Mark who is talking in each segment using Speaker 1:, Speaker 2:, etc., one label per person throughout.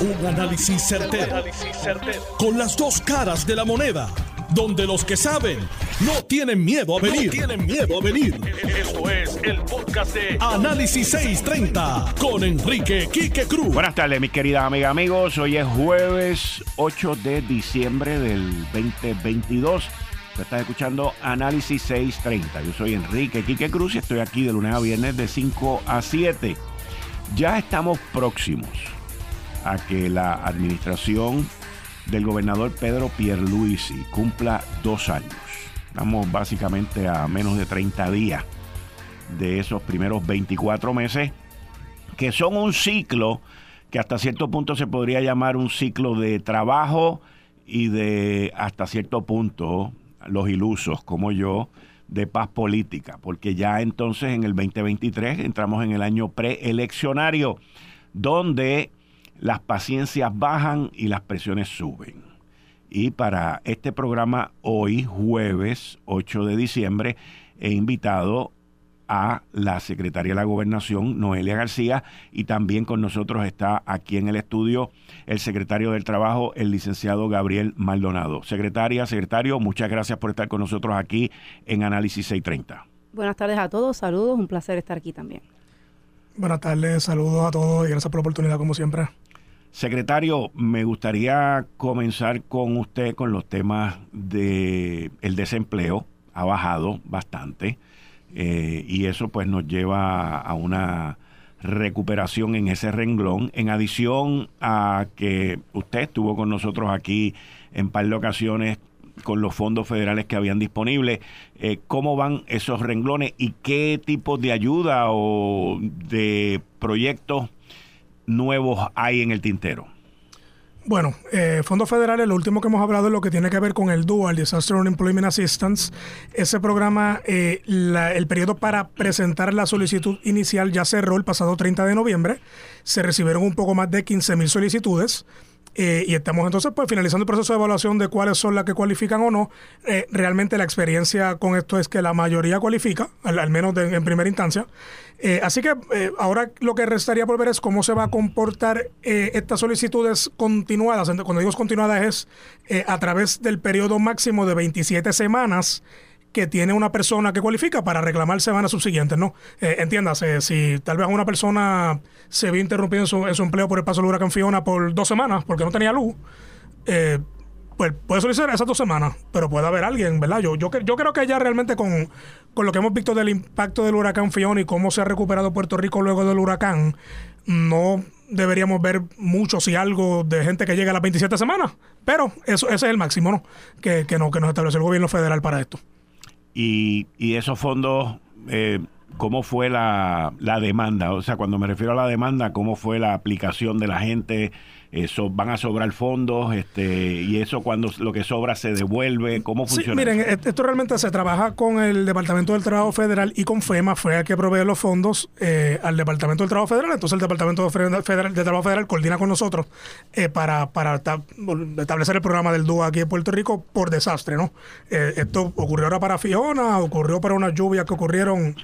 Speaker 1: Un análisis certero, Con las dos caras de la moneda. Donde los que saben no tienen miedo a venir. tienen miedo a venir. Esto es el podcast de Análisis 630 con Enrique Quique Cruz.
Speaker 2: Buenas tardes, mis queridas amigas, amigos. Hoy es jueves 8 de diciembre del 2022. Usted está escuchando Análisis 630. Yo soy Enrique Quique Cruz y estoy aquí de lunes a viernes de 5 a 7. Ya estamos próximos a que la administración del gobernador Pedro Pierluisi cumpla dos años. Estamos básicamente a menos de 30 días de esos primeros 24 meses, que son un ciclo que hasta cierto punto se podría llamar un ciclo de trabajo y de hasta cierto punto los ilusos como yo de paz política, porque ya entonces en el 2023 entramos en el año preeleccionario, donde las paciencias bajan y las presiones suben. Y para este programa hoy, jueves 8 de diciembre, he invitado a la secretaria de la Gobernación, Noelia García, y también con nosotros está aquí en el estudio el secretario del Trabajo, el licenciado Gabriel Maldonado. Secretaria, secretario, muchas gracias por estar con nosotros aquí en Análisis 630.
Speaker 3: Buenas tardes a todos, saludos, un placer estar aquí también.
Speaker 4: Buenas tardes, saludos a todos y gracias por la oportunidad como siempre.
Speaker 2: Secretario, me gustaría comenzar con usted con los temas de el desempleo. Ha bajado bastante eh, y eso pues nos lleva a una recuperación en ese renglón. En adición a que usted estuvo con nosotros aquí en par de ocasiones con los fondos federales que habían disponibles, eh, ¿cómo van esos renglones y qué tipo de ayuda o de proyectos nuevos hay en el tintero?
Speaker 4: Bueno, eh, fondos federales, lo último que hemos hablado es lo que tiene que ver con el Dual Disaster Unemployment Assistance. Ese programa, eh, el periodo para presentar la solicitud inicial ya cerró el pasado 30 de noviembre. Se recibieron un poco más de 15 mil solicitudes. Eh, y estamos entonces pues finalizando el proceso de evaluación de cuáles son las que cualifican o no. Eh, realmente la experiencia con esto es que la mayoría cualifica, al, menos en primera instancia. Eh, así que ahora lo que restaría por ver es cómo se va a comportar estas solicitudes continuadas. Cuando digo continuadas es a través del periodo máximo de 27 semanas que tiene una persona que cualifica para reclamar semanas subsiguientes, ¿no? Eh, entiéndase, si tal vez una persona se vio interrumpido en su, empleo por el paso del huracán Fiona por dos semanas porque no tenía luz, eh, pues puede solicitar esas dos semanas, pero puede haber alguien, ¿verdad? Yo, yo, yo creo que ya realmente con, con lo que hemos visto del impacto del huracán Fiona y cómo se ha recuperado Puerto Rico luego del huracán, no deberíamos ver mucho si algo de gente que llega a las 27 semanas, pero eso, ese es el máximo, ¿no? Que, que, no, que nos establece el gobierno federal para esto.
Speaker 2: Y, y esos fondos, eh, ¿cómo fue la, la demanda? O sea, cuando me refiero a la demanda, ¿cómo fue la aplicación de la gente? Eso van a sobrar fondos este y eso cuando lo que sobra se devuelve cómo funciona
Speaker 4: sí, miren esto realmente se trabaja con el departamento del trabajo federal y con FEMA fue el que provee los fondos eh, al departamento del trabajo federal. Entonces el departamento federal de trabajo federal coordina con nosotros eh, para para establecer el programa del DUA aquí en Puerto Rico por desastre no eh, esto ocurrió ahora para Fiona ocurrió para unas lluvias que ocurrieron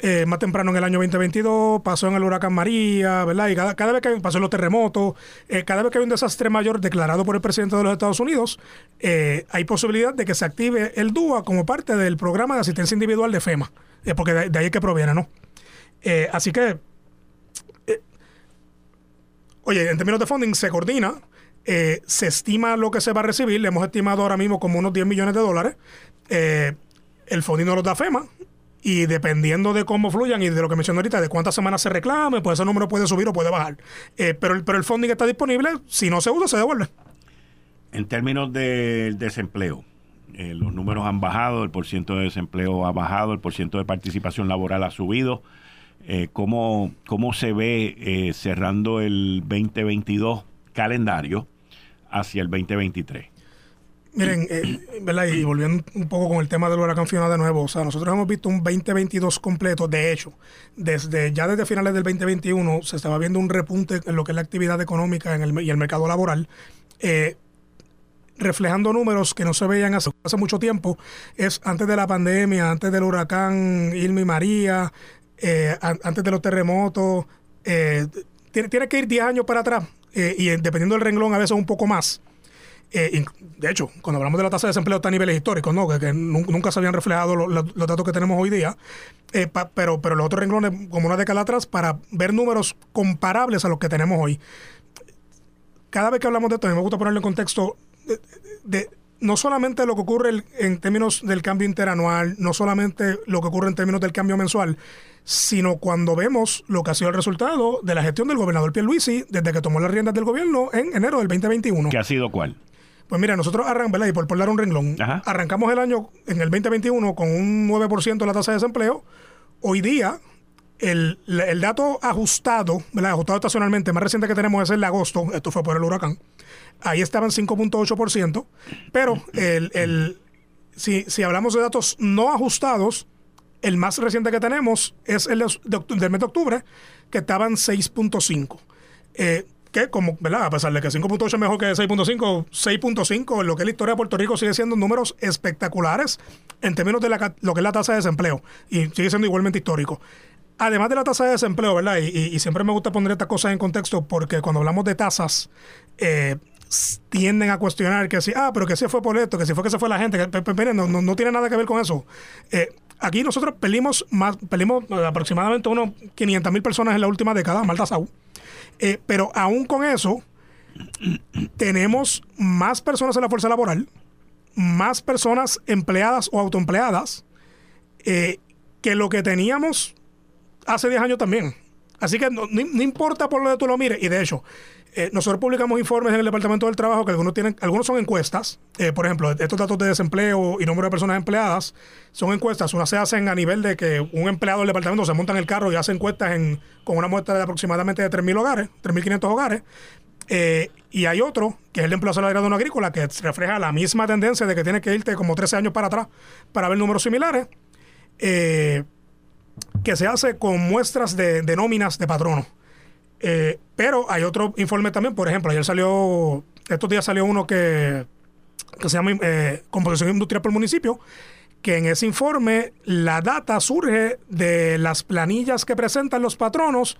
Speaker 4: eh, más temprano en el año 2022, pasó en el huracán María, ¿verdad? Y cada, cada vez que pasó en los terremotos, eh, cada vez que hay un desastre mayor declarado por el presidente de los Estados Unidos, eh, hay posibilidad de que se active el DUA como parte del programa de asistencia individual de FEMA, porque de, ahí es que proviene, ¿no? así que, oye, en términos de funding se coordina, se estima lo que se va a recibir, le hemos estimado ahora mismo como unos 10 millones de dólares. el funding no lo da FEMA, y dependiendo de cómo fluyan y de lo que mencioné ahorita, de cuántas semanas se reclame, pues ese número puede subir o puede bajar. Eh, pero, el, pero el funding está disponible, si no se usa, se devuelve.
Speaker 2: En términos del desempleo, eh, los números han bajado, el porcentaje de desempleo ha bajado, el porcentaje de participación laboral ha subido. Eh, ¿cómo, ¿Cómo se ve cerrando el 2022 calendario hacia el 2023?
Speaker 4: Miren, eh, ¿verdad? Y volviendo un poco con el tema del huracán Fiona de nuevo, o sea, nosotros hemos visto un 2022 completo, de hecho, desde ya desde finales del 2021 se estaba viendo un repunte en lo que es la actividad económica en el, y el mercado laboral, eh, reflejando números que no se veían hace, mucho tiempo, es antes de la pandemia, antes del huracán Irma y María, eh, antes de los terremotos, tiene, tiene que ir 10 años para atrás y dependiendo del renglón a veces un poco más. De hecho, cuando hablamos de la tasa de desempleo está a niveles históricos, ¿no? que, nunca se habían reflejado los datos que tenemos hoy día, pero, pero los otros renglones como una década atrás para ver números comparables a los que tenemos hoy. Cada vez que hablamos de esto, a me gusta ponerlo en contexto de no solamente lo que ocurre en términos del cambio interanual, no solamente lo que ocurre en términos del cambio mensual, sino cuando vemos lo que ha sido el resultado de la gestión del gobernador Pierluisi desde que tomó las riendas del gobierno en enero del 2021.
Speaker 2: ¿Qué ha sido cuál?
Speaker 4: Pues mira, nosotros arrancamos, y por, por dar un renglón, arrancamos el año en el 2021 con un 9% de la tasa de desempleo. Hoy día, el, dato ajustado, ajustado estacionalmente, más reciente que tenemos es el de agosto, esto fue por el huracán, ahí estaban 5.8%, pero el, el, si, si hablamos de datos no ajustados, el más reciente que tenemos es el del mes de octubre, que estaban 6.5. Eh, que como, ¿verdad? A pesar de que 5.8 es mejor que 6.5, 6.5 en lo que es la historia de Puerto Rico sigue siendo números espectaculares en términos de lo que es la tasa de desempleo y sigue siendo igualmente histórico. Además de la tasa de desempleo, ¿verdad? Y, siempre me gusta poner estas cosas en contexto porque cuando hablamos de tasas, eh, tienden a cuestionar que si, ah, pero que si fue por esto, que si fue que se fue la gente, que no, no, tiene nada que ver con eso. Eh, aquí nosotros pelimos más, pelimos aproximadamente unos 500 mil personas en la última década, Malta eh, pero aún con eso, tenemos más personas en la fuerza laboral, más personas empleadas o autoempleadas, eh, que lo que teníamos hace 10 años también. Así que no, no, importa por lo que tú lo mires, y de hecho, eh, nosotros publicamos informes en el Departamento del Trabajo que algunos tienen, algunos son encuestas. Eh, por ejemplo, estos datos de desempleo y número de personas empleadas son encuestas. Unas se hacen a nivel de que un empleado del departamento se monta en el carro y hace encuestas en, con una muestra de aproximadamente de 3.000 hogares, 3.500 hogares. Eh, y hay otro, que es el de empleo salariado no agrícola, que refleja la misma tendencia de que tienes que irte como 13 años para atrás para ver números similares, que se hace con muestras de, de nóminas de patronos. Eh, pero hay otro informe también, por ejemplo, ayer salió, estos días salió uno que, se llama eh, Composición Industrial por Municipio, que en ese informe la data surge de las planillas que presentan los patronos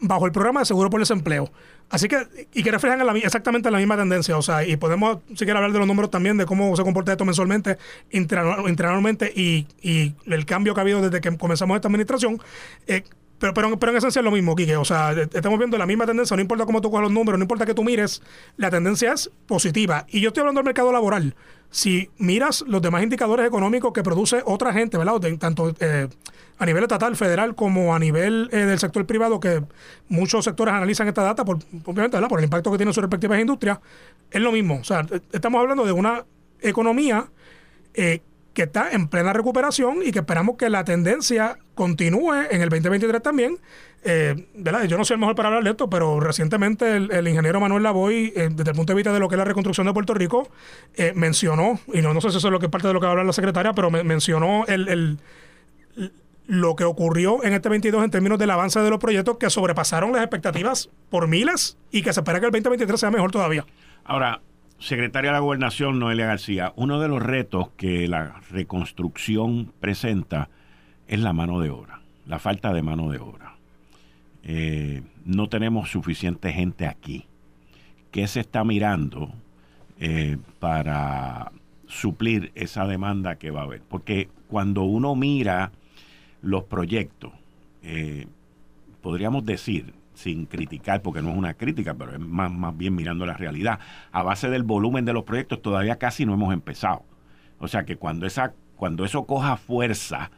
Speaker 4: bajo el programa de seguro por desempleo. Así que, y que reflejan exactamente la misma tendencia. O sea, y podemos, si quieres, hablar de los números también, de cómo se comporta esto mensualmente, interanualmente y, y el cambio que ha habido desde que comenzamos esta administración. Eh, pero, pero, pero en esencia es lo mismo, Quique. O sea, estamos viendo la misma tendencia. No importa cómo tú coges los números, no importa que tú mires, la tendencia es positiva. Y yo estoy hablando del mercado laboral. Si miras los demás indicadores económicos que produce otra gente, ¿verdad? tanto eh, a nivel estatal, federal, como a nivel eh, del sector privado, que muchos sectores analizan esta data, por, obviamente, ¿verdad? Por el impacto que tiene en sus respectivas industrias, es lo mismo. O sea, estamos hablando de una economía eh, que está en plena recuperación y que esperamos que la tendencia continúe en el 2023 también. Eh. Yo no soy el mejor para hablar de esto, pero recientemente el, ingeniero Manuel Lavoy, eh, desde el punto de vista de lo que es la reconstrucción de Puerto Rico, eh, mencionó, y no, no sé si eso es lo que parte de lo que va a hablar la secretaria, pero mencionó el, lo que ocurrió en este 22 en términos del avance de los proyectos que sobrepasaron las expectativas por miles y que se espera que el 2023 sea mejor todavía.
Speaker 2: Ahora, Secretaria de la Gobernación, Noelia García, uno de los retos que la reconstrucción presenta es la mano de obra, la falta de mano de obra. Eh, no tenemos suficiente gente aquí. ¿Qué se está mirando eh, para suplir esa demanda que va a haber? Porque cuando uno mira los proyectos, eh, podríamos decir, sin criticar, porque no es una crítica, pero es más, más bien mirando la realidad. A base del volumen de los proyectos todavía casi no hemos empezado. O sea que cuando, esa, cuando eso coja fuerza,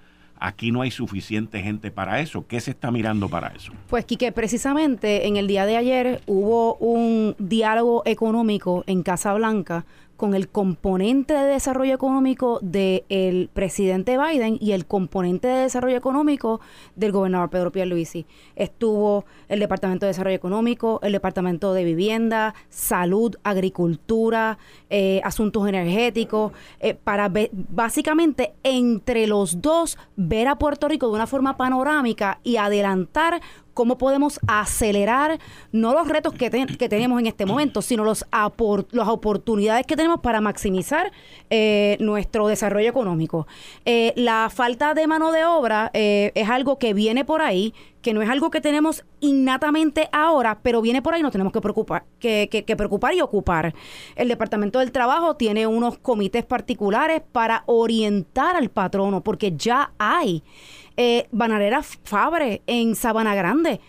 Speaker 2: aquí no hay suficiente gente para eso. ¿Qué se está mirando para eso?
Speaker 3: Pues Quique, precisamente en el día de ayer hubo un diálogo económico en Casa Blanca con el componente de desarrollo económico del presidente Biden y el componente de desarrollo económico del gobernador Pedro Pierluisi. Estuvo el Departamento de Desarrollo Económico, el Departamento de Vivienda, Salud, Agricultura, eh, Asuntos Energéticos, eh, para básicamente entre los dos ver a Puerto Rico de una forma panorámica y adelantar cómo podemos acelerar no los retos que, tenemos en este momento, sino los las oportunidades que tenemos para maximizar eh, nuestro desarrollo económico. Eh, la falta de mano de obra eh, es algo que viene por ahí que no es algo que tenemos innatamente ahora, pero viene por ahí, nos tenemos que preocupar, que, preocupar y ocupar. El Departamento del Trabajo tiene unos comités particulares para orientar al patrono, porque ya hay eh, Banarera Fabre en Sabana Grande.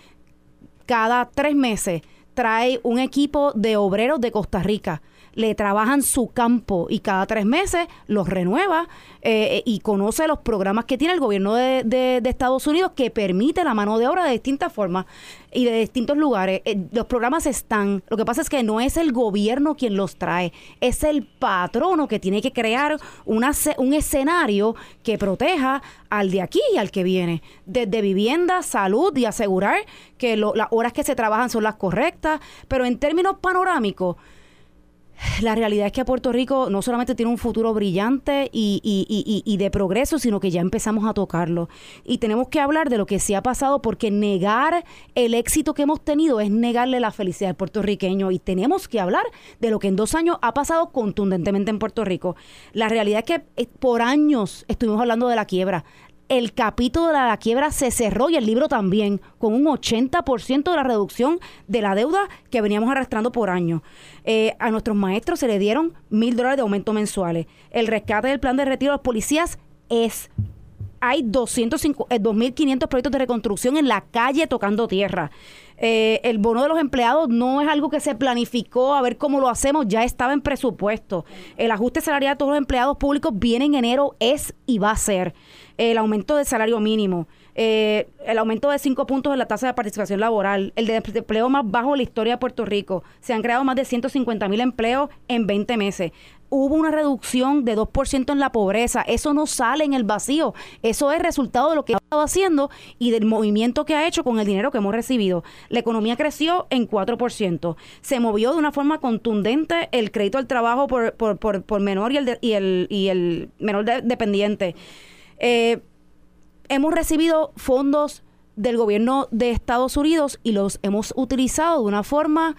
Speaker 3: Cada tres meses trae un equipo de obreros de Costa Rica le trabajan su campo y cada tres meses los renueva eh, y conoce los programas que tiene el gobierno de, de, Estados Unidos que permite la mano de obra de distintas formas y de distintos lugares. Eh, los programas están. Lo que pasa es que no es el gobierno quien los trae, es el patrono que tiene que crear una, un escenario que proteja al de aquí y al que viene. Desde vivienda, salud y asegurar que las horas que se trabajan son las correctas. Pero en términos panorámicos, la realidad es que Puerto Rico no solamente tiene un futuro brillante y, y, de progreso, sino que ya empezamos a tocarlo. Y tenemos que hablar de lo que se ha pasado porque negar el éxito que hemos tenido es negarle la felicidad al puertorriqueño y tenemos que hablar de lo que en dos años ha pasado contundentemente en Puerto Rico. La realidad es que eh, por años estuvimos hablando de la quiebra el capítulo de la quiebra se cerró y el libro también, con un 80% de la reducción de la deuda que veníamos arrastrando por año. Eh, a nuestros maestros se le dieron mil dólares de aumento mensuales. El rescate del plan de retiro de los policías es hay 2.500 eh, proyectos de reconstrucción en la calle tocando tierra. Eh, el bono de los empleados no es algo que se planificó a ver cómo lo hacemos, ya estaba en presupuesto. El ajuste salarial de todos los empleados públicos viene en enero, es y va a ser. El aumento del salario mínimo. Eh, el aumento de 5 puntos en la tasa de participación laboral, el desempleo más bajo de la historia de Puerto Rico. Se han creado más de 150 mil empleos en 20 meses. Hubo una reducción de 2% en la pobreza. Eso no sale en el vacío. Eso es resultado de lo que ha estado haciendo y del movimiento que ha hecho con el dinero que hemos recibido. La economía creció en 4%. Se movió de una forma contundente el crédito al trabajo por, por, por, menor y el, y el, y el menor dependiente. Eh, hemos recibido fondos del gobierno de Estados Unidos y los hemos utilizado de una forma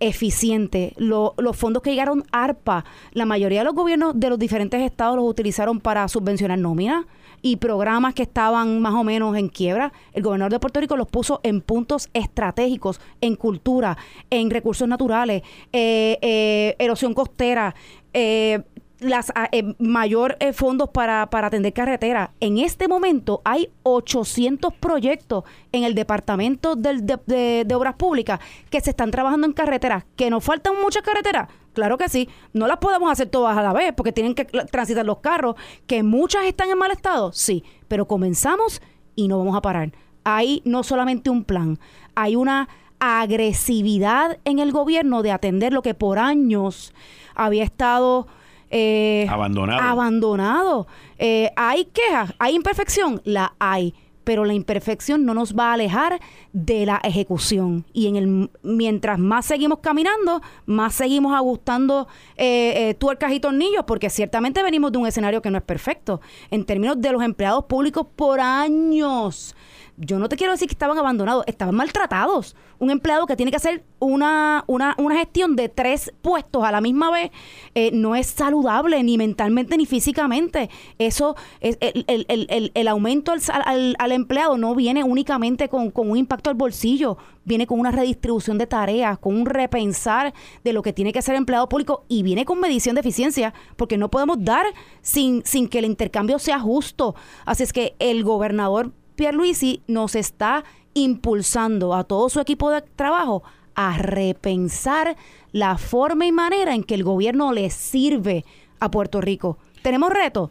Speaker 3: eficiente. los fondos que llegaron ARPA, la mayoría de los gobiernos de los diferentes estados los utilizaron para subvencionar nóminas y programas que estaban más o menos en quiebra. El gobernador de Puerto Rico los puso en puntos estratégicos, en cultura, en recursos naturales, eh, eh, erosión costera, eh, las ah, eh, mayor eh, fondos para, para atender carreteras. En este momento hay 800 proyectos en el Departamento de, de, Obras Públicas que se están trabajando en carreteras. ¿Que nos faltan muchas carreteras? Claro que sí. No las podemos hacer todas a la vez porque tienen que transitar los carros. ¿Que muchas están en mal estado? Sí. Pero comenzamos y no vamos a parar. Hay no solamente un plan, hay una agresividad en el gobierno de atender lo que por años había estado
Speaker 2: eh, abandonado.
Speaker 3: Abandonado. Eh, ¿Hay quejas? ¿Hay imperfección? La hay. Pero la imperfección no nos va a alejar de la ejecución. Y en el mientras más seguimos caminando, más seguimos ajustando eh, tuercas y tornillos, porque ciertamente venimos de un escenario que no es perfecto. En términos de los empleados públicos por años yo no te quiero decir que estaban abandonados, estaban maltratados. Un empleado que tiene que hacer una, una, una gestión de tres puestos a la misma vez eh, no es saludable ni mentalmente ni físicamente. Eso, es, el, el, el, el aumento al, al, empleado no viene únicamente con, con un impacto al bolsillo, viene con una redistribución de tareas, con un repensar de lo que tiene que hacer empleado público y viene con medición de eficiencia, porque no podemos dar sin, sin que el intercambio sea justo. Así es que el gobernador Pierluisi nos está impulsando a todo su equipo de trabajo a repensar la forma y manera en que el gobierno le sirve a Puerto Rico. ¿Tenemos retos?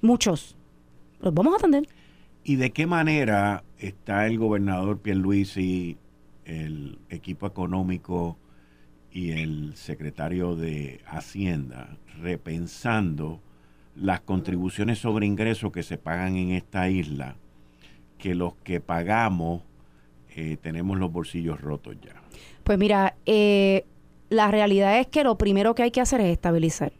Speaker 3: Muchos. Los vamos a atender.
Speaker 2: ¿Y de qué manera está el gobernador Pierluisi, el equipo económico y el secretario de Hacienda repensando las contribuciones sobre ingresos que se pagan en esta isla que los que pagamos eh, tenemos los bolsillos rotos ya?
Speaker 3: Pues mira, eh, la realidad es que lo primero que hay que hacer es estabilizar.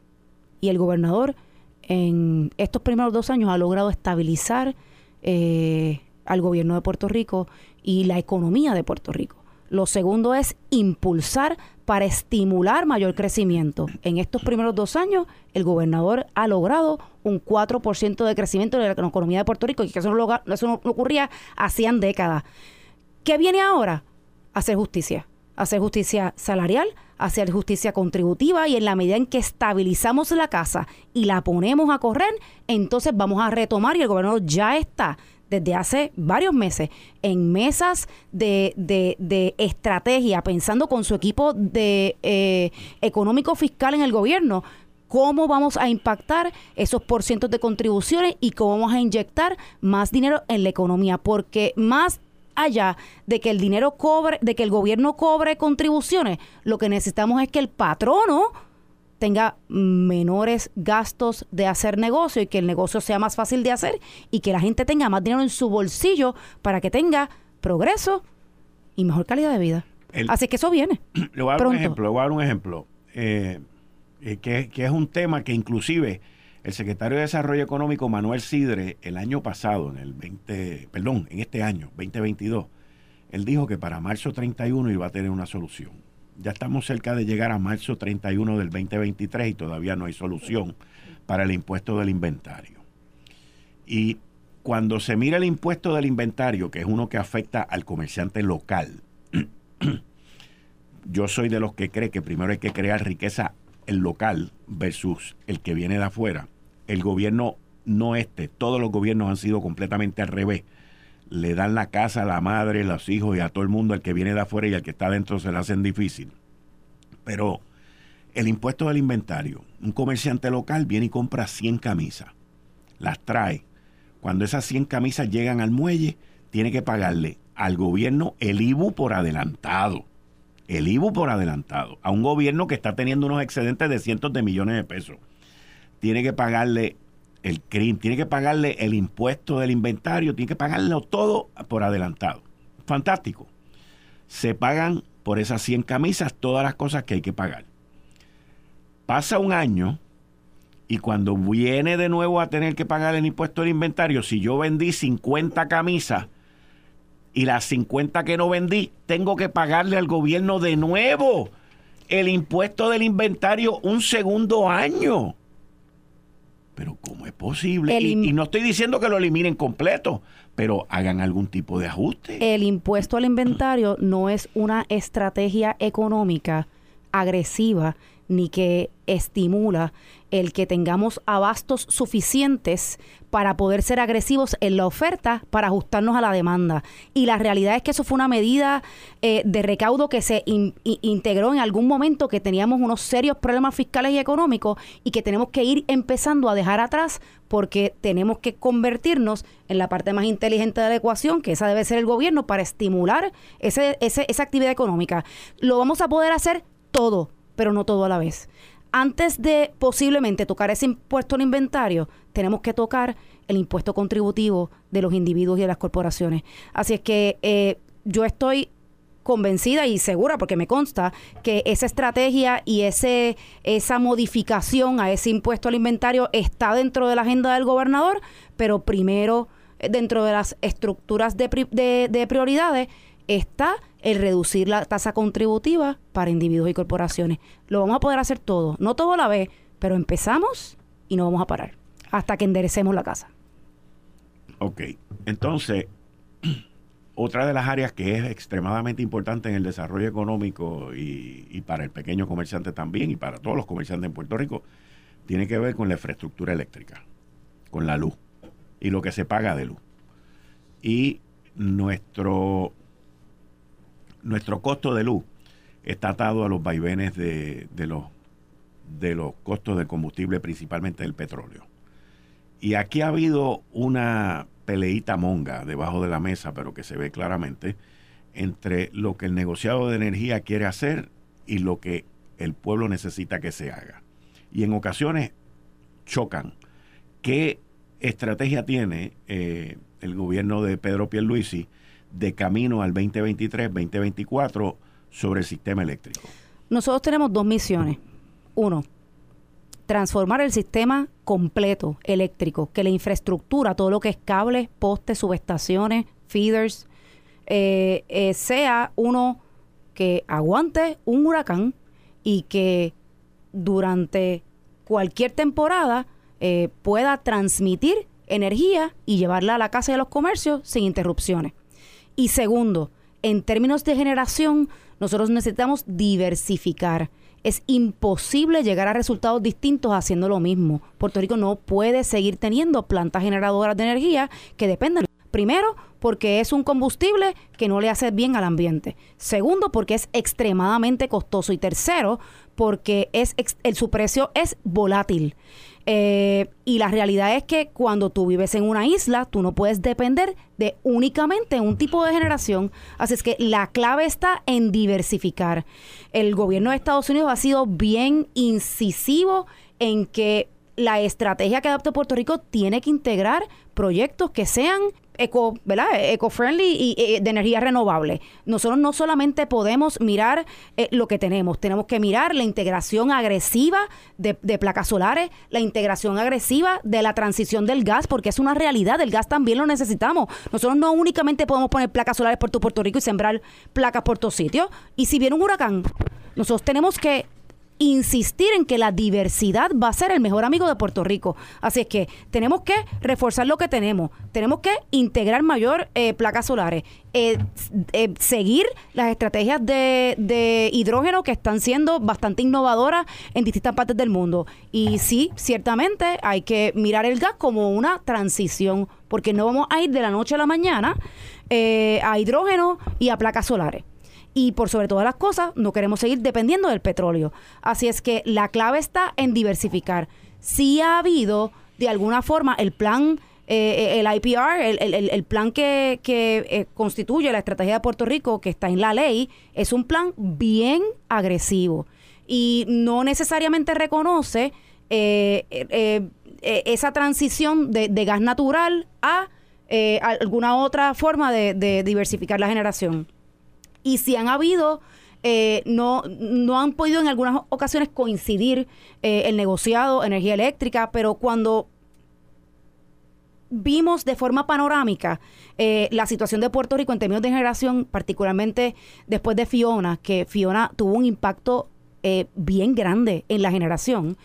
Speaker 3: Y el gobernador en estos primeros dos años ha logrado estabilizar eh, al gobierno de Puerto Rico y la economía de Puerto Rico. Lo segundo es impulsar para estimular mayor crecimiento. En estos primeros dos años, el gobernador ha logrado un 4% de crecimiento de la economía de Puerto Rico, y que eso no, eso no ocurría hacían décadas. ¿Qué viene ahora? Hacer justicia. Hacer justicia salarial, hacer justicia contributiva y en la medida en que estabilizamos la casa y la ponemos a correr, entonces vamos a retomar y el gobernador ya está desde hace varios meses en mesas de, de, estrategia, pensando con su equipo de eh, económico fiscal en el gobierno, cómo vamos a impactar esos porcientos de contribuciones y cómo vamos a inyectar más dinero en la economía, porque más allá de que el dinero cobre, de que el gobierno cobre contribuciones, lo que necesitamos es que el patrono tenga menores gastos de hacer negocio y que el negocio sea más fácil de hacer y que la gente tenga más dinero en su bolsillo para que tenga progreso y mejor calidad de vida. Así que eso viene.
Speaker 2: Le voy a dar un ejemplo. Le voy a dar un ejemplo eh, eh, que, que, es un tema que inclusive el secretario de Desarrollo Económico Manuel Sidre el año pasado, en el 20, perdón, en este año 2022, él dijo que para marzo 31 iba a tener una solución ya estamos cerca de llegar a marzo 31 del 2023 y todavía no hay solución para el impuesto del inventario. Y cuando se mira el impuesto del inventario, que es uno que afecta al comerciante local, yo soy de los que cree que primero hay que crear riqueza el local versus el que viene de afuera. El gobierno no este, todos los gobiernos han sido completamente al revés. Le dan la casa a la madre, los hijos y a todo el mundo, al que viene de afuera y al que está adentro se le hacen difícil. Pero el impuesto del inventario, un comerciante local viene y compra 100 camisas, las trae. Cuando esas 100 camisas llegan al muelle, tiene que pagarle al gobierno el IBU por adelantado. El IBU por adelantado. A un gobierno que está teniendo unos excedentes de cientos de millones de pesos. Tiene que pagarle el CRIM, tiene que pagarle el impuesto del inventario, tiene que pagarlo todo por adelantado. Fantástico. Se pagan por esas 100 camisas todas las cosas que hay que pagar. Pasa un año y cuando viene de nuevo a tener que pagar el impuesto del inventario, si yo vendí 50 camisas y las 50 que no vendí, tengo que pagarle al gobierno de nuevo el impuesto del inventario un segundo año. Pero ¿cómo es posible? Y, no estoy diciendo que lo eliminen completo, pero hagan algún tipo de ajuste.
Speaker 3: El impuesto al inventario no es una estrategia económica agresiva ni que estimula el que tengamos abastos suficientes para poder ser agresivos en la oferta para ajustarnos a la demanda. Y la realidad es que eso fue una medida eh, de recaudo que se integró en algún momento que teníamos unos serios problemas fiscales y económicos y que tenemos que ir empezando a dejar atrás porque tenemos que convertirnos en la parte más inteligente de la ecuación, que esa debe ser el gobierno, para estimular ese, esa actividad económica. Lo vamos a poder hacer todo, pero no todo a la vez antes de posiblemente tocar ese impuesto al inventario, tenemos que tocar el impuesto contributivo de los individuos y de las corporaciones. Así es que eh, yo estoy convencida y segura, porque me consta, que esa estrategia y ese, esa modificación a ese impuesto al inventario está dentro de la agenda del gobernador, pero primero eh, dentro de las estructuras de, de, de prioridades está el reducir la tasa contributiva para individuos y corporaciones. Lo vamos a poder hacer todo, no todo a la vez, pero empezamos y no vamos a parar hasta que enderecemos la casa.
Speaker 2: Ok, entonces, otra de las áreas que es extremadamente importante en el desarrollo económico y, y para el pequeño comerciante también y para todos los comerciantes en Puerto Rico, tiene que ver con la infraestructura eléctrica, con la luz y lo que se paga de luz. Y nuestro nuestro costo de luz está atado a los vaivenes de, los, de los costos del combustible, principalmente del petróleo. Y aquí ha habido una peleita monga debajo de la mesa, pero que se ve claramente, entre lo que el negociado de energía quiere hacer y lo que el pueblo necesita que se haga. Y en ocasiones chocan. ¿Qué estrategia tiene eh, el gobierno de Pedro Pierluisi de camino al 2023-2024 sobre el sistema eléctrico?
Speaker 3: Nosotros tenemos dos misiones. Uno, transformar el sistema completo eléctrico, que la infraestructura, todo lo que es cables, postes, subestaciones, feeders, eh, eh, sea uno que aguante un huracán y que durante cualquier temporada eh, pueda transmitir energía y llevarla a la casa y a los comercios sin interrupciones. Y segundo, en términos de generación, nosotros necesitamos diversificar. Es imposible llegar a resultados distintos haciendo lo mismo. Puerto Rico no puede seguir teniendo plantas generadoras de energía que dependen. Primero, porque es un combustible que no le hace bien al ambiente. Segundo, porque es extremadamente costoso. Y tercero, porque es el, su precio es volátil. Eh, y la realidad es que cuando tú vives en una isla, tú no puedes depender de únicamente un tipo de generación. Así es que la clave está en diversificar. El gobierno de Estados Unidos ha sido bien incisivo en que la estrategia que adopta Puerto Rico tiene que integrar proyectos que sean eco, ¿verdad? eco-friendly y, eh, de energía renovable. Nosotros no solamente podemos mirar eh, lo que tenemos, tenemos que mirar la integración agresiva de, placas solares, la integración agresiva de la transición del gas, porque es una realidad, el gas también lo necesitamos. Nosotros no únicamente podemos poner placas solares por tu Puerto Rico y sembrar placas por todos sitios. Y si viene un huracán, nosotros tenemos que insistir en que la diversidad va a ser el mejor amigo de Puerto Rico. Así es que tenemos que reforzar lo que tenemos, tenemos que integrar mayor eh, placas solares, eh, eh, seguir las estrategias de, hidrógeno que están siendo bastante innovadoras en distintas partes del mundo. Y sí, ciertamente hay que mirar el gas como una transición, porque no vamos a ir de la noche a la mañana a hidrógeno y a placas solares y por sobre todas las cosas no queremos seguir dependiendo del petróleo. Así es que la clave está en diversificar. Si ha habido de alguna forma el plan, eh, el IPR, el, plan que, eh, constituye la estrategia de Puerto Rico, que está en la ley, es un plan bien agresivo y no necesariamente reconoce eh, esa transición de, gas natural a alguna otra forma de diversificar la generación y si han habido eh, no, no han podido en algunas ocasiones coincidir eh, el negociado, energía eléctrica, pero cuando vimos de forma panorámica eh, la situación de Puerto Rico en términos de generación, particularmente después de Fiona, que Fiona tuvo un impacto bien grande en la generación,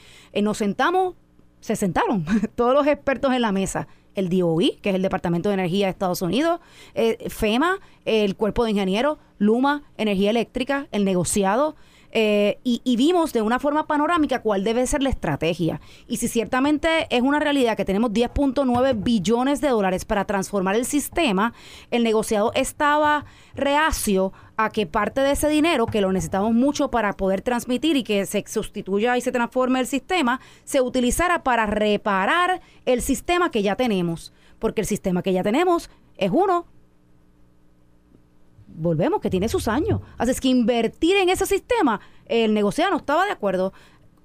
Speaker 3: nos sentamos, se sentaron todos los expertos en la mesa el DOI, que es el Departamento de Energía de Estados Unidos, eh, FEMA, el Cuerpo de Ingenieros, Luma, Energía Eléctrica, el negociado, eh, y, vimos de una forma panorámica cuál debe ser la estrategia. Y si ciertamente es una realidad que tenemos 10.9 billones de dólares para transformar el sistema, el negociado estaba reacio a que parte de ese dinero, que lo necesitamos mucho para poder transmitir y que se sustituya y se transforme el sistema, se utilizara para reparar el sistema que ya tenemos. Porque el sistema que ya tenemos es uno volvemos, que tiene sus años. Así es que invertir en ese sistema, el negociado no estaba de acuerdo.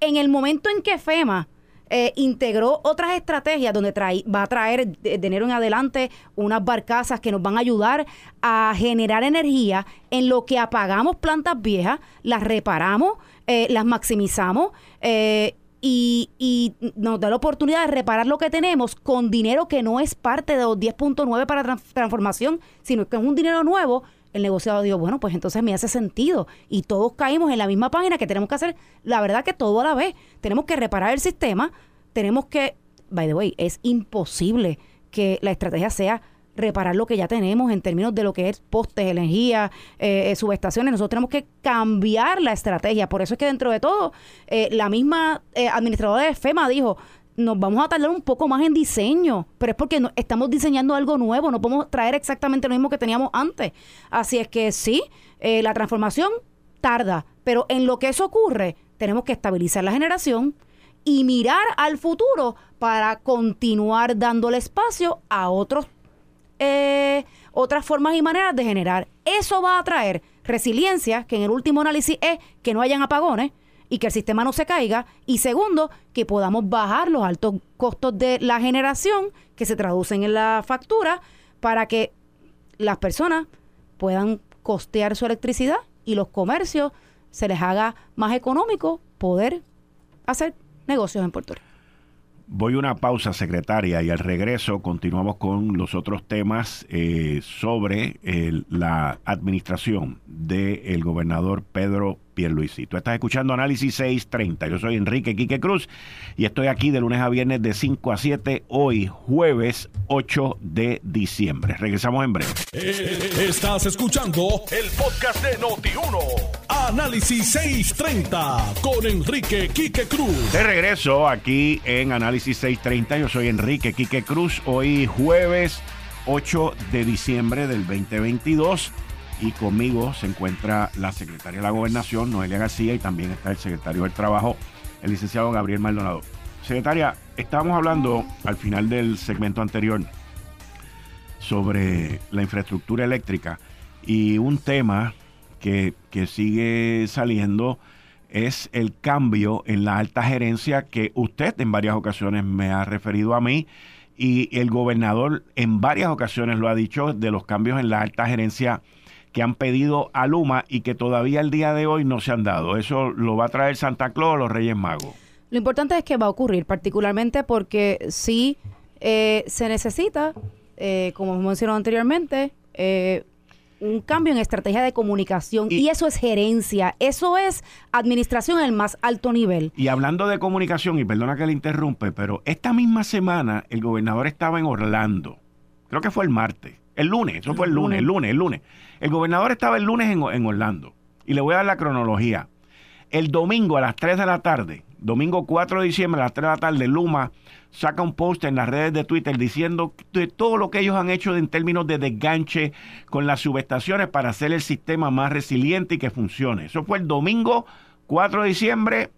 Speaker 3: En el momento en que FEMA eh, integró otras estrategias donde trae, va a traer de, enero en adelante unas barcazas que nos van a ayudar a generar energía en lo que apagamos plantas viejas, las reparamos, eh, las maximizamos. Eh, y, y, nos da la oportunidad de reparar lo que tenemos con dinero que no es parte de los 10.9 para transformación, sino que es un dinero nuevo el negociado dijo, bueno, pues entonces me hace sentido. Y todos caímos en la misma página que tenemos que hacer, la verdad que todo a la vez. Tenemos que reparar el sistema, tenemos que, by the way, es imposible que la estrategia sea reparar lo que ya tenemos en términos de lo que es postes, energía, eh, eh, subestaciones. Nosotros tenemos que cambiar la estrategia. Por eso es que dentro de todo, eh, la misma administradora de FEMA dijo, nos vamos a tardar un poco más en diseño, pero es porque estamos diseñando algo nuevo, no podemos traer exactamente lo mismo que teníamos antes. Así es que sí, eh, la transformación tarda, pero en lo que eso ocurre, tenemos que estabilizar la generación y mirar al futuro para continuar dándole espacio a otros, eh, otras formas y maneras de generar. Eso va a traer resiliencia, que en el último análisis es que no hayan apagones, y que el sistema no se caiga. Y segundo, que podamos bajar los altos costos de la generación que se traducen en la factura para que las personas puedan costear su electricidad y los comercios se les haga más económico poder hacer negocios en Puerto Rico.
Speaker 2: Voy a una pausa, secretaria, y al regreso continuamos con los otros temas eh, sobre la administración del gobernador Pedro Pierluisi. Tú estás escuchando Análisis 630. Yo soy Enrique Quique Cruz y estoy aquí de lunes a viernes de 5 a 7, hoy jueves 8 de diciembre. Regresamos en breve.
Speaker 1: Eh, estás escuchando el podcast de Noti1. Análisis 630 con Enrique Quique Cruz.
Speaker 2: De regreso aquí en Análisis 630. Yo soy Enrique Quique Cruz. Hoy jueves 8 de diciembre del 2022 y conmigo se encuentra la secretaria de la Gobernación, Noelia García, y también está el secretario del Trabajo, el licenciado Gabriel Maldonado. Secretaria, estábamos hablando al final del segmento anterior sobre la infraestructura eléctrica y un tema que, sigue saliendo es el cambio en la alta gerencia que usted en varias ocasiones me ha referido a mí y el gobernador en varias ocasiones lo ha dicho de los cambios en la alta gerencia que han pedido a Luma y que todavía el día de hoy no se han dado. ¿Eso lo va a traer Santa Claus o los Reyes Magos?
Speaker 3: Lo importante es que va a ocurrir, particularmente porque sí eh, se necesita, eh, como hemos mencionado anteriormente, eh, un cambio en estrategia de comunicación y, eso es gerencia, eso es administración en el más alto nivel.
Speaker 2: Y hablando de comunicación, y perdona que le interrumpe, pero esta misma semana el gobernador estaba en Orlando, creo que fue el martes, el lunes, eso fue el lunes, el lunes, el lunes. El gobernador estaba el lunes en, en Orlando. Y le voy a dar la cronología. El domingo a las 3 de la tarde, domingo 4 de diciembre a las 3 de la tarde, Luma saca un post en las redes de Twitter diciendo de todo lo que ellos han hecho en términos de desganche con las subestaciones para hacer el sistema más resiliente y que funcione. Eso fue el domingo 4 de diciembre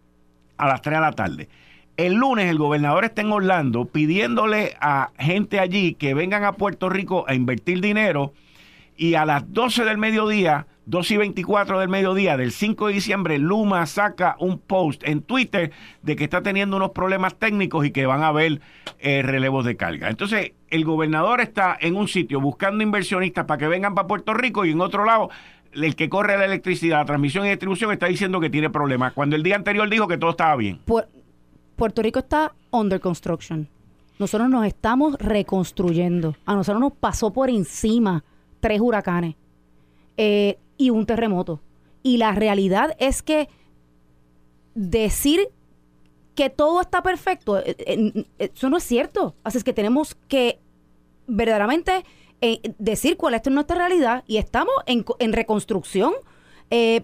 Speaker 2: a las 3 de la tarde. El lunes el gobernador está en Orlando pidiéndole a gente allí que vengan a Puerto Rico a invertir dinero y a las 12 del mediodía, 2 y 24 del mediodía del 5 de diciembre, Luma saca un post en Twitter de que está teniendo unos problemas técnicos y que van a haber eh, relevos de carga. Entonces, el gobernador está en un sitio buscando inversionistas para que vengan para Puerto Rico y en otro lado el que corre la electricidad, la transmisión y distribución está diciendo que tiene problemas, cuando el día anterior dijo que todo estaba bien.
Speaker 3: Puerto Rico está under construction. Nosotros nos estamos reconstruyendo. A nosotros nos pasó por encima tres huracanes eh, y un terremoto. Y la realidad es que decir que todo está perfecto, eh, eh, eso no es cierto. Así es que tenemos que verdaderamente decir cuál es nuestra realidad y estamos en, en reconstrucción.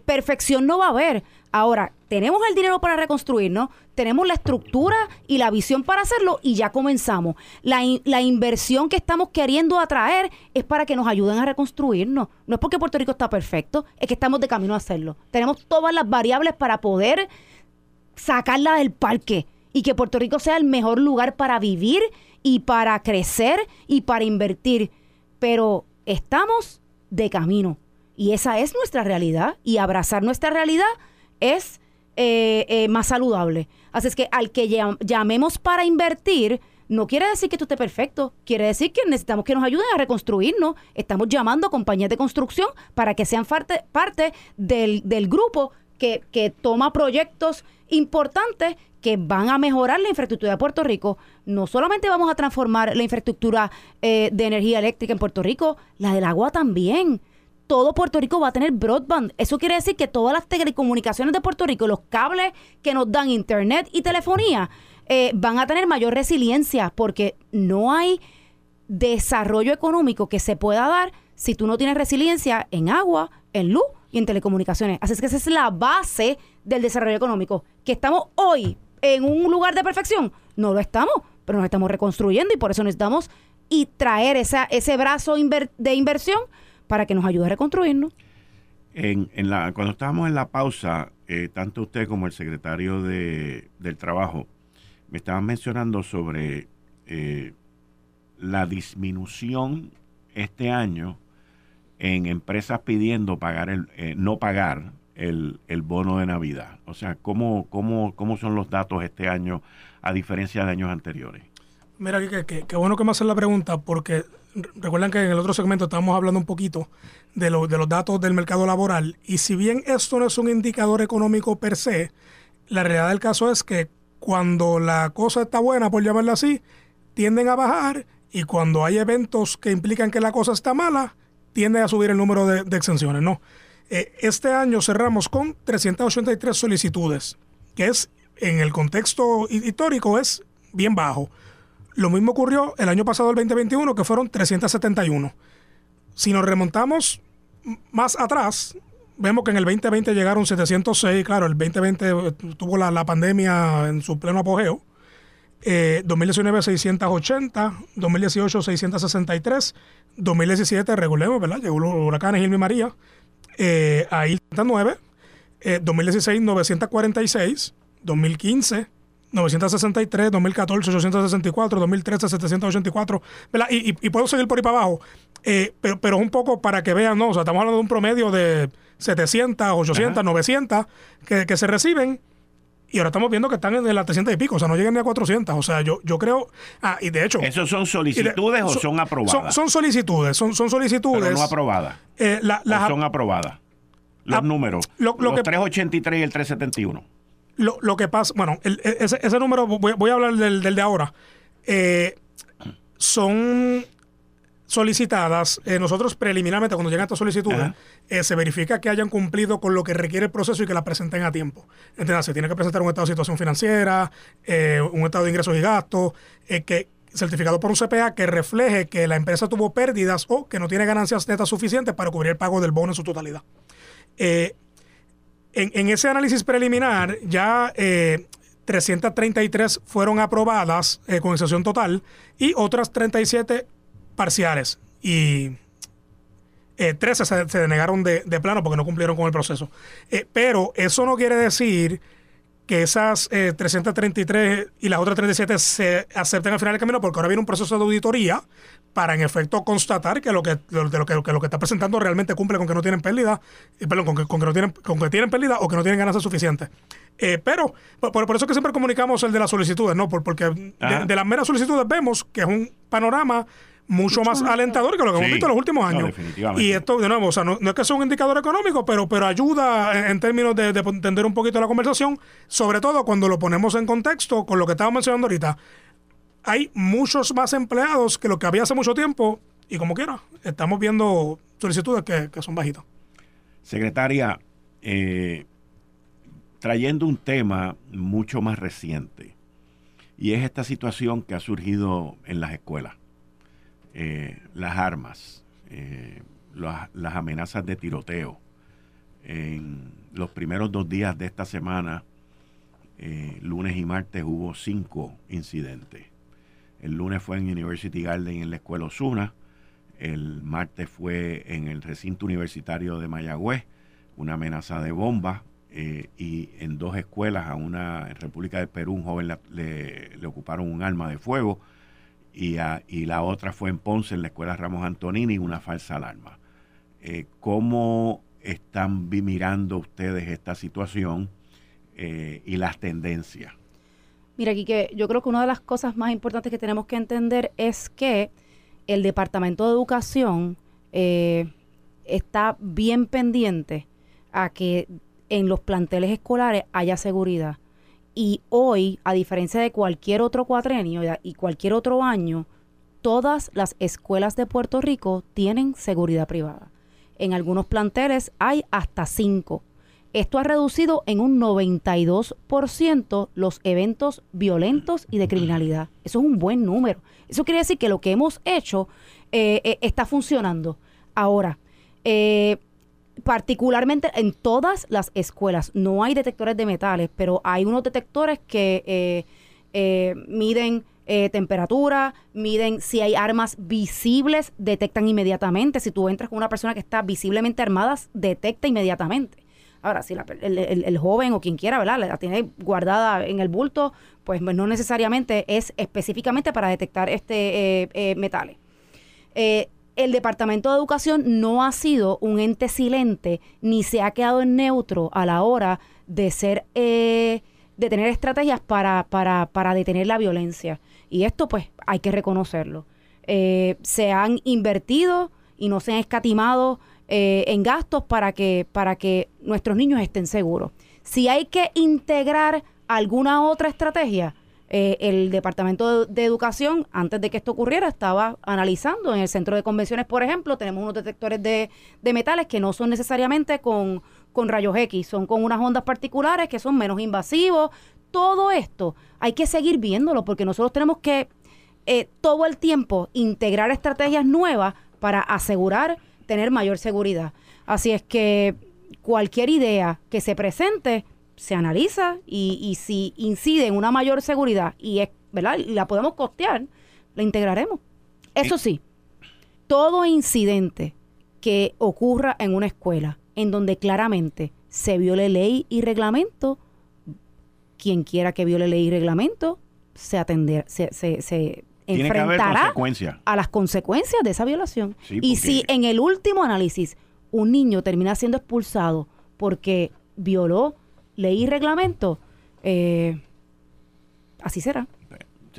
Speaker 3: perfección no va a haber. Ahora, tenemos el dinero para reconstruirnos, tenemos la estructura y la visión para hacerlo y ya comenzamos. La, la, inversión que estamos queriendo atraer es para que nos ayuden a reconstruirnos. No es porque Puerto Rico está perfecto, es que estamos de camino a hacerlo. Tenemos todas las variables para poder sacarla del parque y que Puerto Rico sea el mejor lugar para vivir y para crecer y para invertir. Pero estamos de camino y esa es nuestra realidad y abrazar nuestra realidad es eh, eh, más saludable. Así es que al que llamemos para invertir, no quiere decir que tú estés perfecto, quiere decir que necesitamos que nos ayuden a reconstruirnos. Estamos llamando a compañías de construcción para que sean parte, parte del, grupo que, que, toma proyectos importantes que van a mejorar la infraestructura de Puerto Rico. No solamente vamos a transformar la infraestructura eh, de energía eléctrica en Puerto Rico, la del agua también todo Puerto Rico va a tener broadband. Eso quiere decir que todas las telecomunicaciones de Puerto Rico, los cables que nos dan internet y telefonía, eh, van a tener mayor resiliencia porque no hay desarrollo económico que se pueda dar si tú no tienes resiliencia en agua, en luz y en telecomunicaciones. Así es que esa es la base del desarrollo económico. Que estamos hoy en un lugar de perfección, no lo estamos, pero nos estamos reconstruyendo y por eso necesitamos y traer ese brazo de inversión para que nos ayude a reconstruirnos.
Speaker 2: En, en la, cuando estábamos en la pausa, eh, tanto usted como el secretario de, del Trabajo me estaban mencionando sobre eh, la disminución este año en empresas pidiendo pagar el, eh, no pagar el, el, bono de Navidad. O sea, ¿cómo, cómo, ¿cómo son los datos este año a diferencia de años anteriores?
Speaker 4: Mira, qué que, bueno que me hacen la pregunta porque recuerden que en el otro segmento estábamos hablando un poquito de, de los datos del mercado laboral y si bien esto no es un indicador económico per se, la realidad del caso es que cuando la cosa está buena, por llamarla así, tienden a bajar y cuando hay eventos que implican que la cosa está mala, tiende a subir el número de, exenciones. No. Eh, este año cerramos con 383 solicitudes, que es, en el contexto histórico, es bien bajo. Lo mismo ocurrió el año pasado, el 2021, que fueron 371. Si nos remontamos más atrás, vemos que en el 2020 llegaron 706, claro, el 2020 eh, tuvo la, pandemia en su pleno apogeo. 2019 680, 2018 663, 2017 regulemos, ¿verdad? Llegó los huracanes Irma y María, eh, ahí 9, 2016 946, 2015 963, 2014 864, 2013 784, ¿verdad? Y, y, puedo seguir por ahí para abajo, eh, pero, pero un poco para que vean, ¿no? O sea, estamos hablando de un promedio de 700, 800, 900 que, que, se reciben. Y ahora estamos viendo que están en las 300 y pico, o sea, no llegan ni a 400. O sea, yo, yo creo. Ah, y de hecho.
Speaker 2: ¿Esos son solicitudes o son aprobadas?
Speaker 4: Son, solicitudes, son, son solicitudes. Pero
Speaker 2: no aprobadas.
Speaker 4: Eh, son
Speaker 2: aprobadas. Los ah, números. los 383 y el 371.
Speaker 4: Lo, lo que pasa, bueno, ese, ese, número, voy, a hablar del, del de ahora. Eh, son solicitadas, eh, nosotros preliminarmente cuando llegan estas solicitudes, eh, se verifica que hayan cumplido con lo que requiere el proceso y que la presenten a tiempo. Entonces, se tiene que presentar un estado de situación financiera, eh, un estado de ingresos y gastos, que certificado por un CPA que refleje que la empresa tuvo pérdidas o que no tiene ganancias netas suficientes para cubrir el pago del bono en su totalidad. En, en, ese análisis preliminar ya 333 fueron aprobadas con excepción total y otras 37 parciales y 13 eh, se, denegaron de, plano porque no cumplieron con el proceso. Eh, pero eso no quiere decir que esas 333 eh, y las otras 37 se acepten al final del camino, porque ahora viene un proceso de auditoría para en efecto constatar que lo que, lo, que, lo que está presentando realmente cumple con que no tienen pérdida, perdón, con que, con que no tienen, con que tienen pérdida o que no tienen ganancias suficientes. pero por, eso que siempre comunicamos el de las solicitudes, ¿no? porque de, de, las meras solicitudes vemos que es un panorama mucho, más alentador que lo que hemos visto en los últimos años. y esto, de nuevo, o sea, no, es que sea un indicador económico, pero, pero ayuda en, términos de, entender un poquito la conversación, sobre todo cuando lo ponemos en contexto con lo que estaba mencionando ahorita. Hay muchos más empleados que lo que había hace mucho tiempo, y como quiera, estamos viendo solicitudes que, son bajitas.
Speaker 2: Secretaria, eh, trayendo un tema mucho más reciente, y es esta situación que ha surgido en las escuelas eh, las armas, eh, las, amenazas de tiroteo. En los primeros dos días de esta semana, lunes y martes, hubo cinco incidentes. El lunes fue en University Garden en la escuela Osuna. El martes fue en el recinto universitario de Mayagüez, una amenaza de bomba. y en dos escuelas, a una en República del Perú, un joven le ocuparon un arma de fuego y, la otra fue en Ponce, en la Escuela Ramos Antonini, una falsa alarma. Eh, ¿Cómo están mirando ustedes esta situación eh, y las tendencias?
Speaker 3: Mira, que yo creo que una de las cosas más importantes que tenemos que entender es que el Departamento de Educación eh, está bien pendiente a que en los planteles escolares haya seguridad. Y hoy, a diferencia de cualquier otro cuatrenio y cualquier otro año, todas las escuelas de Puerto Rico tienen seguridad privada. En algunos planteles hay hasta cinco. Esto ha reducido en un 92% los eventos violentos y de criminalidad. Eso es un buen número. Eso quiere decir que lo que hemos hecho eh, eh, está funcionando. Ahora, eh, particularmente en todas las escuelas. No hay detectores de metales, pero hay unos detectores que eh, miden temperatura, miden si hay armas visibles, detectan inmediatamente. Si tú entras con una persona que está visiblemente armada, detecta inmediatamente. Ahora, si el, joven o quien quiera, ¿verdad? La tiene guardada en el bulto, pues no necesariamente es específicamente para detectar este metales el Departamento de Educación no ha sido un ente silente ni se ha quedado en neutro a la hora de ser eh, de tener estrategias para, para, para, detener la violencia. Y esto pues hay que reconocerlo. Eh, se han invertido y no se han escatimado eh, en gastos para que, para que nuestros niños estén seguros. Si hay que integrar alguna otra estrategia. Eh, el Departamento de, Educación, antes de que esto ocurriera, estaba analizando en el centro de convenciones, por ejemplo, tenemos unos detectores de, metales que no son necesariamente con, con rayos X, son con unas ondas particulares que son menos invasivos. Todo esto hay que seguir viéndolo porque nosotros tenemos que eh, todo el tiempo integrar estrategias nuevas para asegurar tener mayor seguridad. Así es que cualquier idea que se presente se analiza y, si incide en una mayor seguridad y es, ¿verdad? la podemos costear, la integraremos. Eso sí, todo incidente que ocurra en una escuela en donde claramente se viole ley y reglamento, quien quiera que viole ley y reglamento se atender, se, se, enfrentará a las consecuencias de esa violación. y si en el último análisis un niño termina siendo expulsado porque violó ley y reglamento, eh, así será.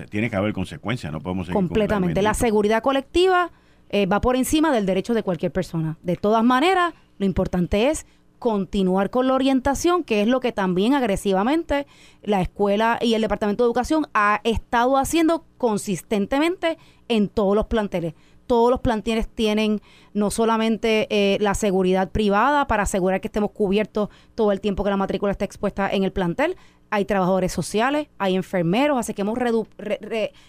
Speaker 2: tiene que haber consecuencias, no podemos seguir
Speaker 3: Completamente. La seguridad colectiva eh, va por encima del derecho de cualquier persona. De todas maneras, lo importante es continuar con la orientación, que es lo que también agresivamente la escuela y el Departamento de Educación ha estado haciendo consistentemente en todos los planteles todos los planteles tienen no solamente eh, la seguridad privada para asegurar que estemos cubiertos todo el tiempo que la matrícula está expuesta en el plantel, hay trabajadores sociales, hay enfermeros, así que hemos,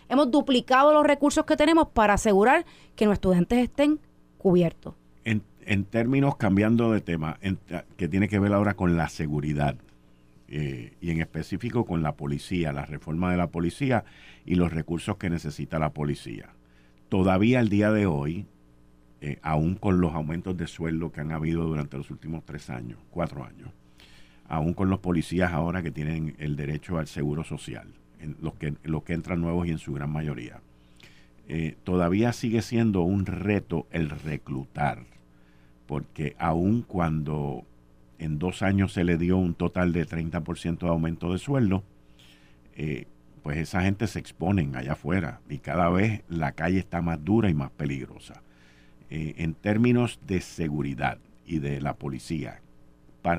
Speaker 3: hemos duplicado los recursos que tenemos para asegurar que nuestros estudiantes estén cubiertos.
Speaker 2: En, términos, cambiando de tema, que tiene que ver ahora con la seguridad eh, y en específico con la policía, la reforma de la policía y los recursos que necesita la policía. Todavía al día de hoy, eh, aún con los aumentos de sueldo que han habido durante los últimos tres años, cuatro años, aún con los policías ahora que tienen el derecho al seguro social, en los, que, los que entran nuevos y en su gran mayoría, eh, todavía sigue siendo un reto el reclutar, porque aún cuando en dos años se le dio un total de 30% de aumento de sueldo, eh, pues esa gente se exponen allá afuera y cada vez la calle está más dura y más peligrosa. Eh, en términos de seguridad y de la policía,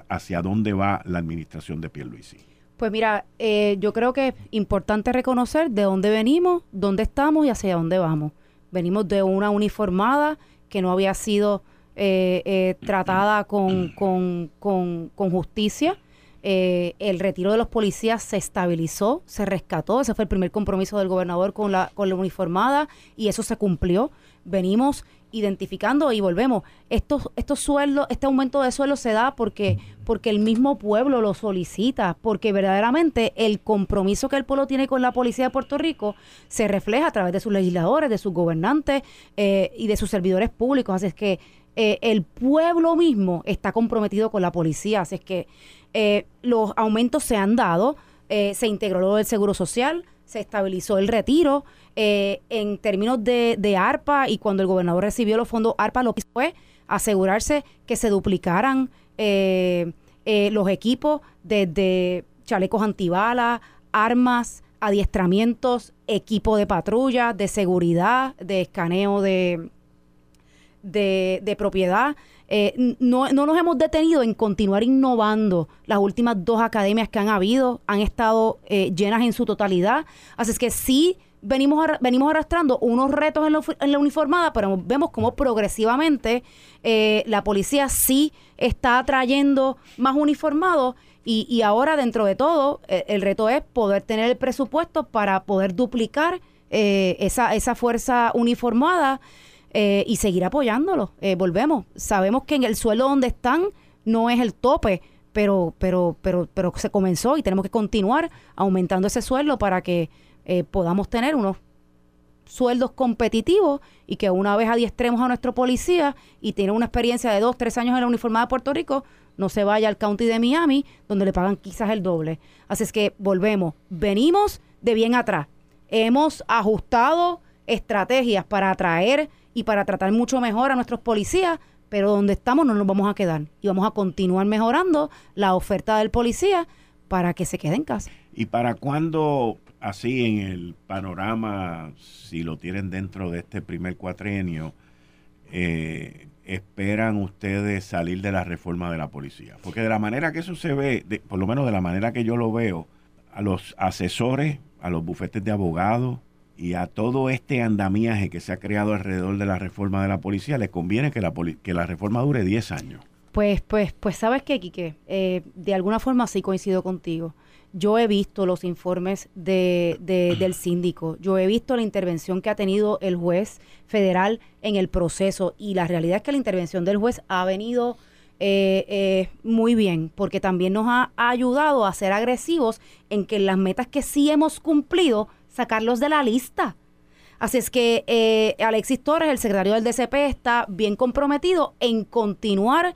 Speaker 2: ¿hacia dónde va la administración de Pierluisi?
Speaker 3: Pues mira, eh, yo creo que es importante reconocer de dónde venimos, dónde estamos y hacia dónde vamos. Venimos de una uniformada que no había sido eh, tratada con, con, con, con justicia eh, el retiro de los policías se estabilizó, se rescató, ese fue el primer compromiso del gobernador con la, con la uniformada y eso se cumplió. Venimos identificando y volvemos. Estos, estos sueldos, este aumento de sueldo se da porque, porque el mismo pueblo lo solicita, porque verdaderamente el compromiso que el pueblo tiene con la policía de Puerto Rico se refleja a través de sus legisladores, de sus gobernantes eh, y de sus servidores públicos. Así es que eh, el pueblo mismo está comprometido con la policía. Así es que eh, los aumentos se han dado, eh, se integró lo del seguro social, se estabilizó el retiro. En términos de, ARPA y cuando el gobernador recibió los fondos ARPA, lo que fue asegurarse que se duplicaran los equipos desde chalecos antibalas, armas, adiestramientos, equipo de patrulla, de seguridad, de escaneo de, de, de propiedad. Eh, no, no nos hemos detenido en continuar innovando. Las últimas dos academias que han habido han estado eh, llenas en su totalidad. Así es que sí venimos, venimos arrastrando unos retos en, la uniformada, pero vemos cómo progresivamente eh, la policía sí está trayendo más uniformados. Y, ahora, dentro de todo, el reto es poder tener el presupuesto para poder duplicar esa, esa fuerza uniformada. Eh, y seguir apoyándolo. Eh, volvemos. Sabemos que en el suelo donde están no es el tope, pero, pero, pero, pero se comenzó y tenemos que continuar aumentando ese sueldo para que eh, podamos tener unos sueldos competitivos y que una vez adiestremos a nuestro policía y tiene una experiencia de dos, tres años en la uniformada de Puerto Rico, no se vaya al county de Miami, donde le pagan quizás el doble. Así es que volvemos, venimos de bien atrás. Hemos ajustado estrategias para atraer y para tratar mucho mejor a nuestros policías, pero donde estamos no nos vamos a quedar y vamos a continuar mejorando la oferta del policía para que se quede en casa.
Speaker 2: ¿Y para cuándo, así en el panorama, si lo tienen dentro de este primer cuatrienio, eh, esperan ustedes salir de la reforma de la policía? Porque de la manera que eso se ve, por lo menos de la manera que yo lo veo, a los asesores, a los bufetes de abogados y a todo este andamiaje que se ha creado alrededor de la reforma de la policía, les conviene que la, que la reforma dure 10 años.
Speaker 3: Pues, pues, pues, ¿sabes qué, Quique? Eh, de alguna forma sí coincido contigo. Yo he visto los informes de, del síndico, yo he visto la intervención que ha tenido el juez federal en el proceso y la realidad es que la intervención del juez ha venido eh, eh, muy bien porque también nos ha, ayudado a ser agresivos en que las metas que sí hemos cumplido, sacarlos de la lista. Así es que eh, Alexis Torres, el secretario del DCP, está bien comprometido en continuar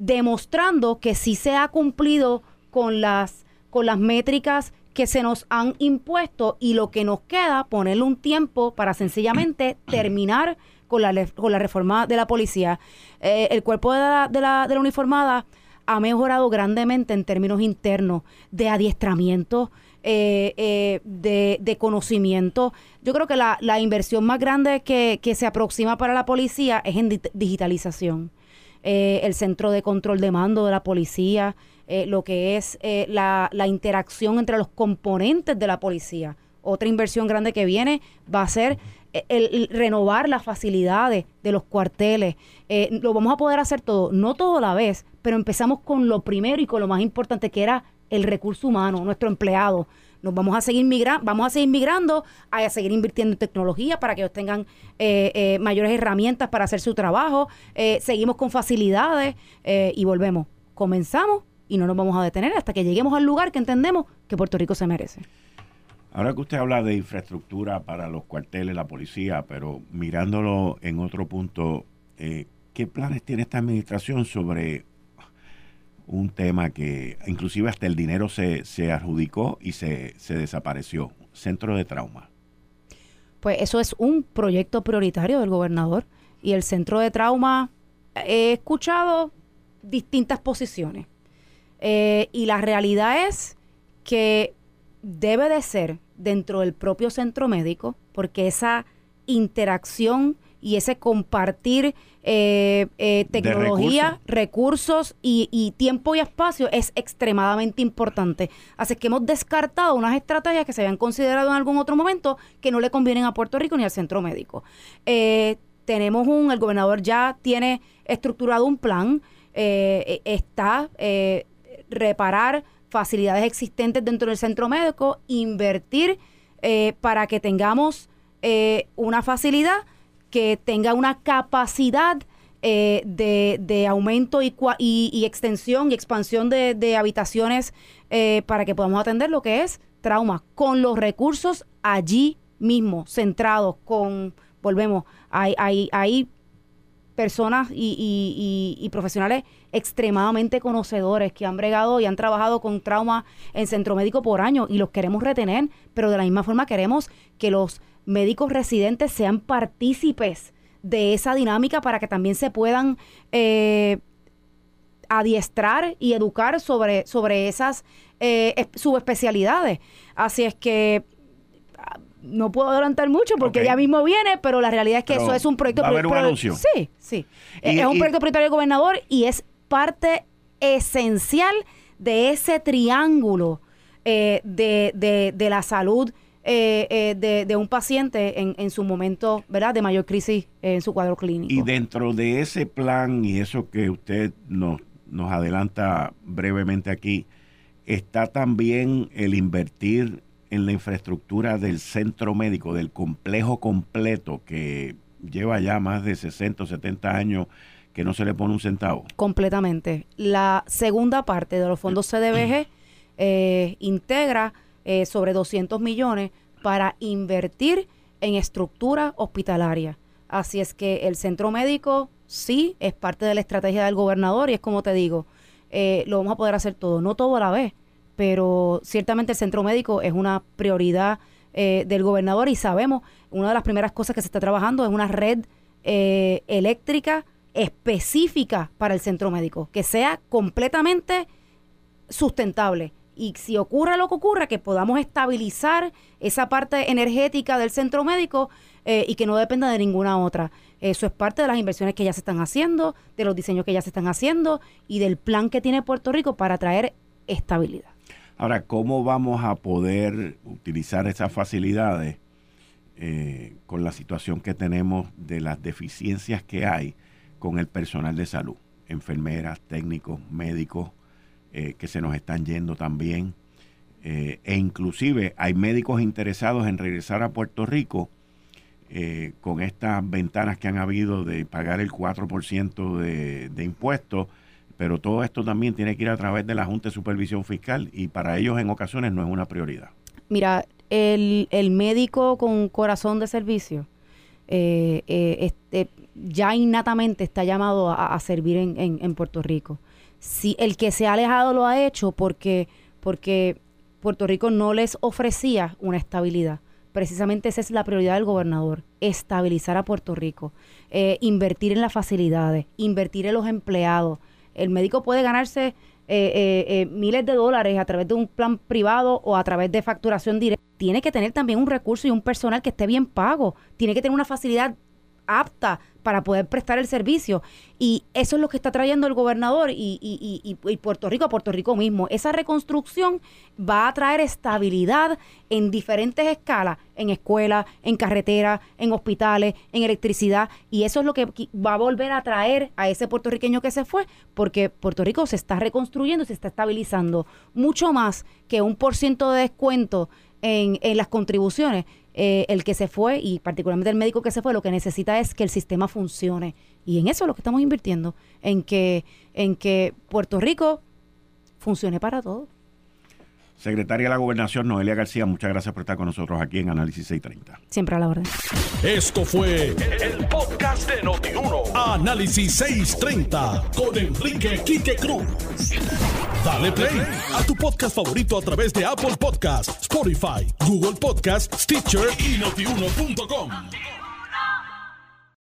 Speaker 3: demostrando que sí se ha cumplido con las, con las métricas que se nos han impuesto y lo que nos queda, ponerle un tiempo para sencillamente terminar con la, con la reforma de la policía. Eh, el cuerpo de la, de, la, de la uniformada ha mejorado grandemente en términos internos de adiestramiento, eh, eh, de, de, conocimiento. Yo creo que la, la inversión más grande que, que, se aproxima para la policía es en digitalización. el centro de control de mando de la policía, eh, lo que es eh, la, interacción entre los componentes de la policía. Otra inversión grande que viene va a ser eh, el, renovar las facilidades de los cuarteles. lo vamos a poder hacer todo, no todo a la vez, pero empezamos con lo primero y con lo más importante que era el recurso humano, nuestro empleado. Nos vamos a seguir migrando, vamos a seguir migrando, a seguir invirtiendo en tecnología para que ellos tengan mayores herramientas para hacer su trabajo. seguimos con facilidades y volvemos. Comenzamos y no nos vamos a detener hasta que lleguemos al lugar que entendemos que Puerto Rico se merece.
Speaker 2: Ahora que usted habla de infraestructura para los cuarteles, la policía, pero mirándolo en otro punto, eh, ¿qué planes tiene esta administración sobre un tema que inclusive hasta el dinero se, se adjudicó y se, se desapareció? Centro de trauma.
Speaker 3: Pues eso es un proyecto prioritario del gobernador y el centro de trauma he escuchado distintas posiciones. Eh, y la realidad es que debe de ser dentro del propio centro médico, porque esa interacción y ese compartir eh, eh, tecnología, recursos, y, tiempo y espacio es extremadamente importante. Así que hemos descartado unas estrategias que se habían considerado en algún otro momento que no le convienen a Puerto Rico ni al centro médico. tenemos un, el gobernador ya tiene estructurado un plan, está reparar facilidades existentes dentro del centro médico, invertir eh, para que tengamos eh, una facilidad que tenga una capacidad eh, de, aumento y, y, extensión y expansión de, habitaciones para que podamos atender lo que es trauma con los recursos allí mismo, centrados, con, volvemos, hay, hay, hay personas y, profesionales extremadamente conocedores que han bregado y han trabajado con trauma en centro médico por años y los queremos retener, pero de la misma forma queremos que los médicos residentes sean partícipes de esa dinámica para que también se puedan eh, adiestrar y educar sobre, sobre esas eh, subespecialidades. Así es que no puedo adelantar mucho porque ya mismo viene, pero la realidad es que eso es un proyecto...
Speaker 2: ¿va
Speaker 3: Sí, sí. es un proyecto prioritario del gobernador y es parte esencial de ese triángulo eh, de, de, la salud eh, eh, de, un paciente en, en, su momento ¿verdad? de mayor crisis en su cuadro clínico.
Speaker 2: Y dentro de ese plan y eso que usted nos, nos adelanta brevemente aquí, está también el invertir en la infraestructura del centro médico, del complejo completo que lleva ya más de 60 o 70 años que no se le pone un centavo.
Speaker 3: Completamente. La segunda parte de los fondos CDBG eh, integra eh, sobre 200 millones para invertir en estructura hospitalaria. Así es que el centro médico sí es parte de la estrategia del gobernador y es como te digo, eh, lo vamos a poder hacer todo, no todo a la vez, pero ciertamente el centro médico es una prioridad eh, del gobernador y sabemos, una de las primeras cosas que se está trabajando es una red eh, eléctrica específica para el centro médico, que sea completamente sustentable. Y si ocurre lo que ocurra, que podamos estabilizar esa parte energética del centro médico eh, y que no dependa de ninguna otra. Eso es parte de las inversiones que ya se están haciendo, de los diseños que ya se están haciendo y del plan que tiene Puerto Rico para traer estabilidad.
Speaker 2: Ahora, ¿cómo vamos a poder utilizar esas facilidades eh, con la situación que tenemos de las deficiencias que hay con el personal de salud? Enfermeras, técnicos, médicos, eh, que se nos están yendo también. Eh, e inclusive hay médicos interesados en regresar a Puerto Rico con estas ventanas que han habido de pagar el 4% de, de impuestos pero todo esto también tiene que ir a través de la Junta de Supervisión Fiscal y para ellos en ocasiones no es una prioridad.
Speaker 3: Mira, el, médico con corazón de servicio eh, eh, este, ya innatamente está llamado a, servir en, Puerto Rico. Si el que se ha alejado lo ha hecho porque, porque Puerto Rico no les ofrecía una estabilidad. Precisamente esa es la prioridad del gobernador, estabilizar a Puerto Rico, eh, invertir en las facilidades, invertir en los empleados, el médico puede ganarse eh, eh, eh, miles de dólares a través de un plan privado o a través de facturación directa. Tiene que tener también un recurso y un personal que esté bien pago. Tiene que tener una facilidad apta para poder prestar el servicio. Y eso es lo que está trayendo el gobernador y, y, y, Puerto Rico, a Puerto Rico mismo. Esa reconstrucción va a traer estabilidad en diferentes escalas, en escuelas, en carreteras, en hospitales, en electricidad. Y eso es lo que va a volver a traer a ese puertorriqueño que se fue, porque Puerto Rico se está reconstruyendo, se está estabilizando mucho más que un por ciento de descuento en, en las contribuciones eh, el que se fue y particularmente el médico que se fue, lo que necesita es que el sistema funcione. Y en eso es lo que estamos invirtiendo, en que, en que Puerto Rico funcione para todos.
Speaker 2: Secretaria de la Gobernación, Noelia García, muchas gracias por estar con nosotros aquí en Análisis 630.
Speaker 3: Siempre a la orden.
Speaker 1: Esto fue el, podcast de Notiuno. Análisis 630 con Enrique Quique Cruz. Dale play a tu podcast favorito a través de Apple Podcasts, Spotify, Google Podcasts, Stitcher y notiuno.com.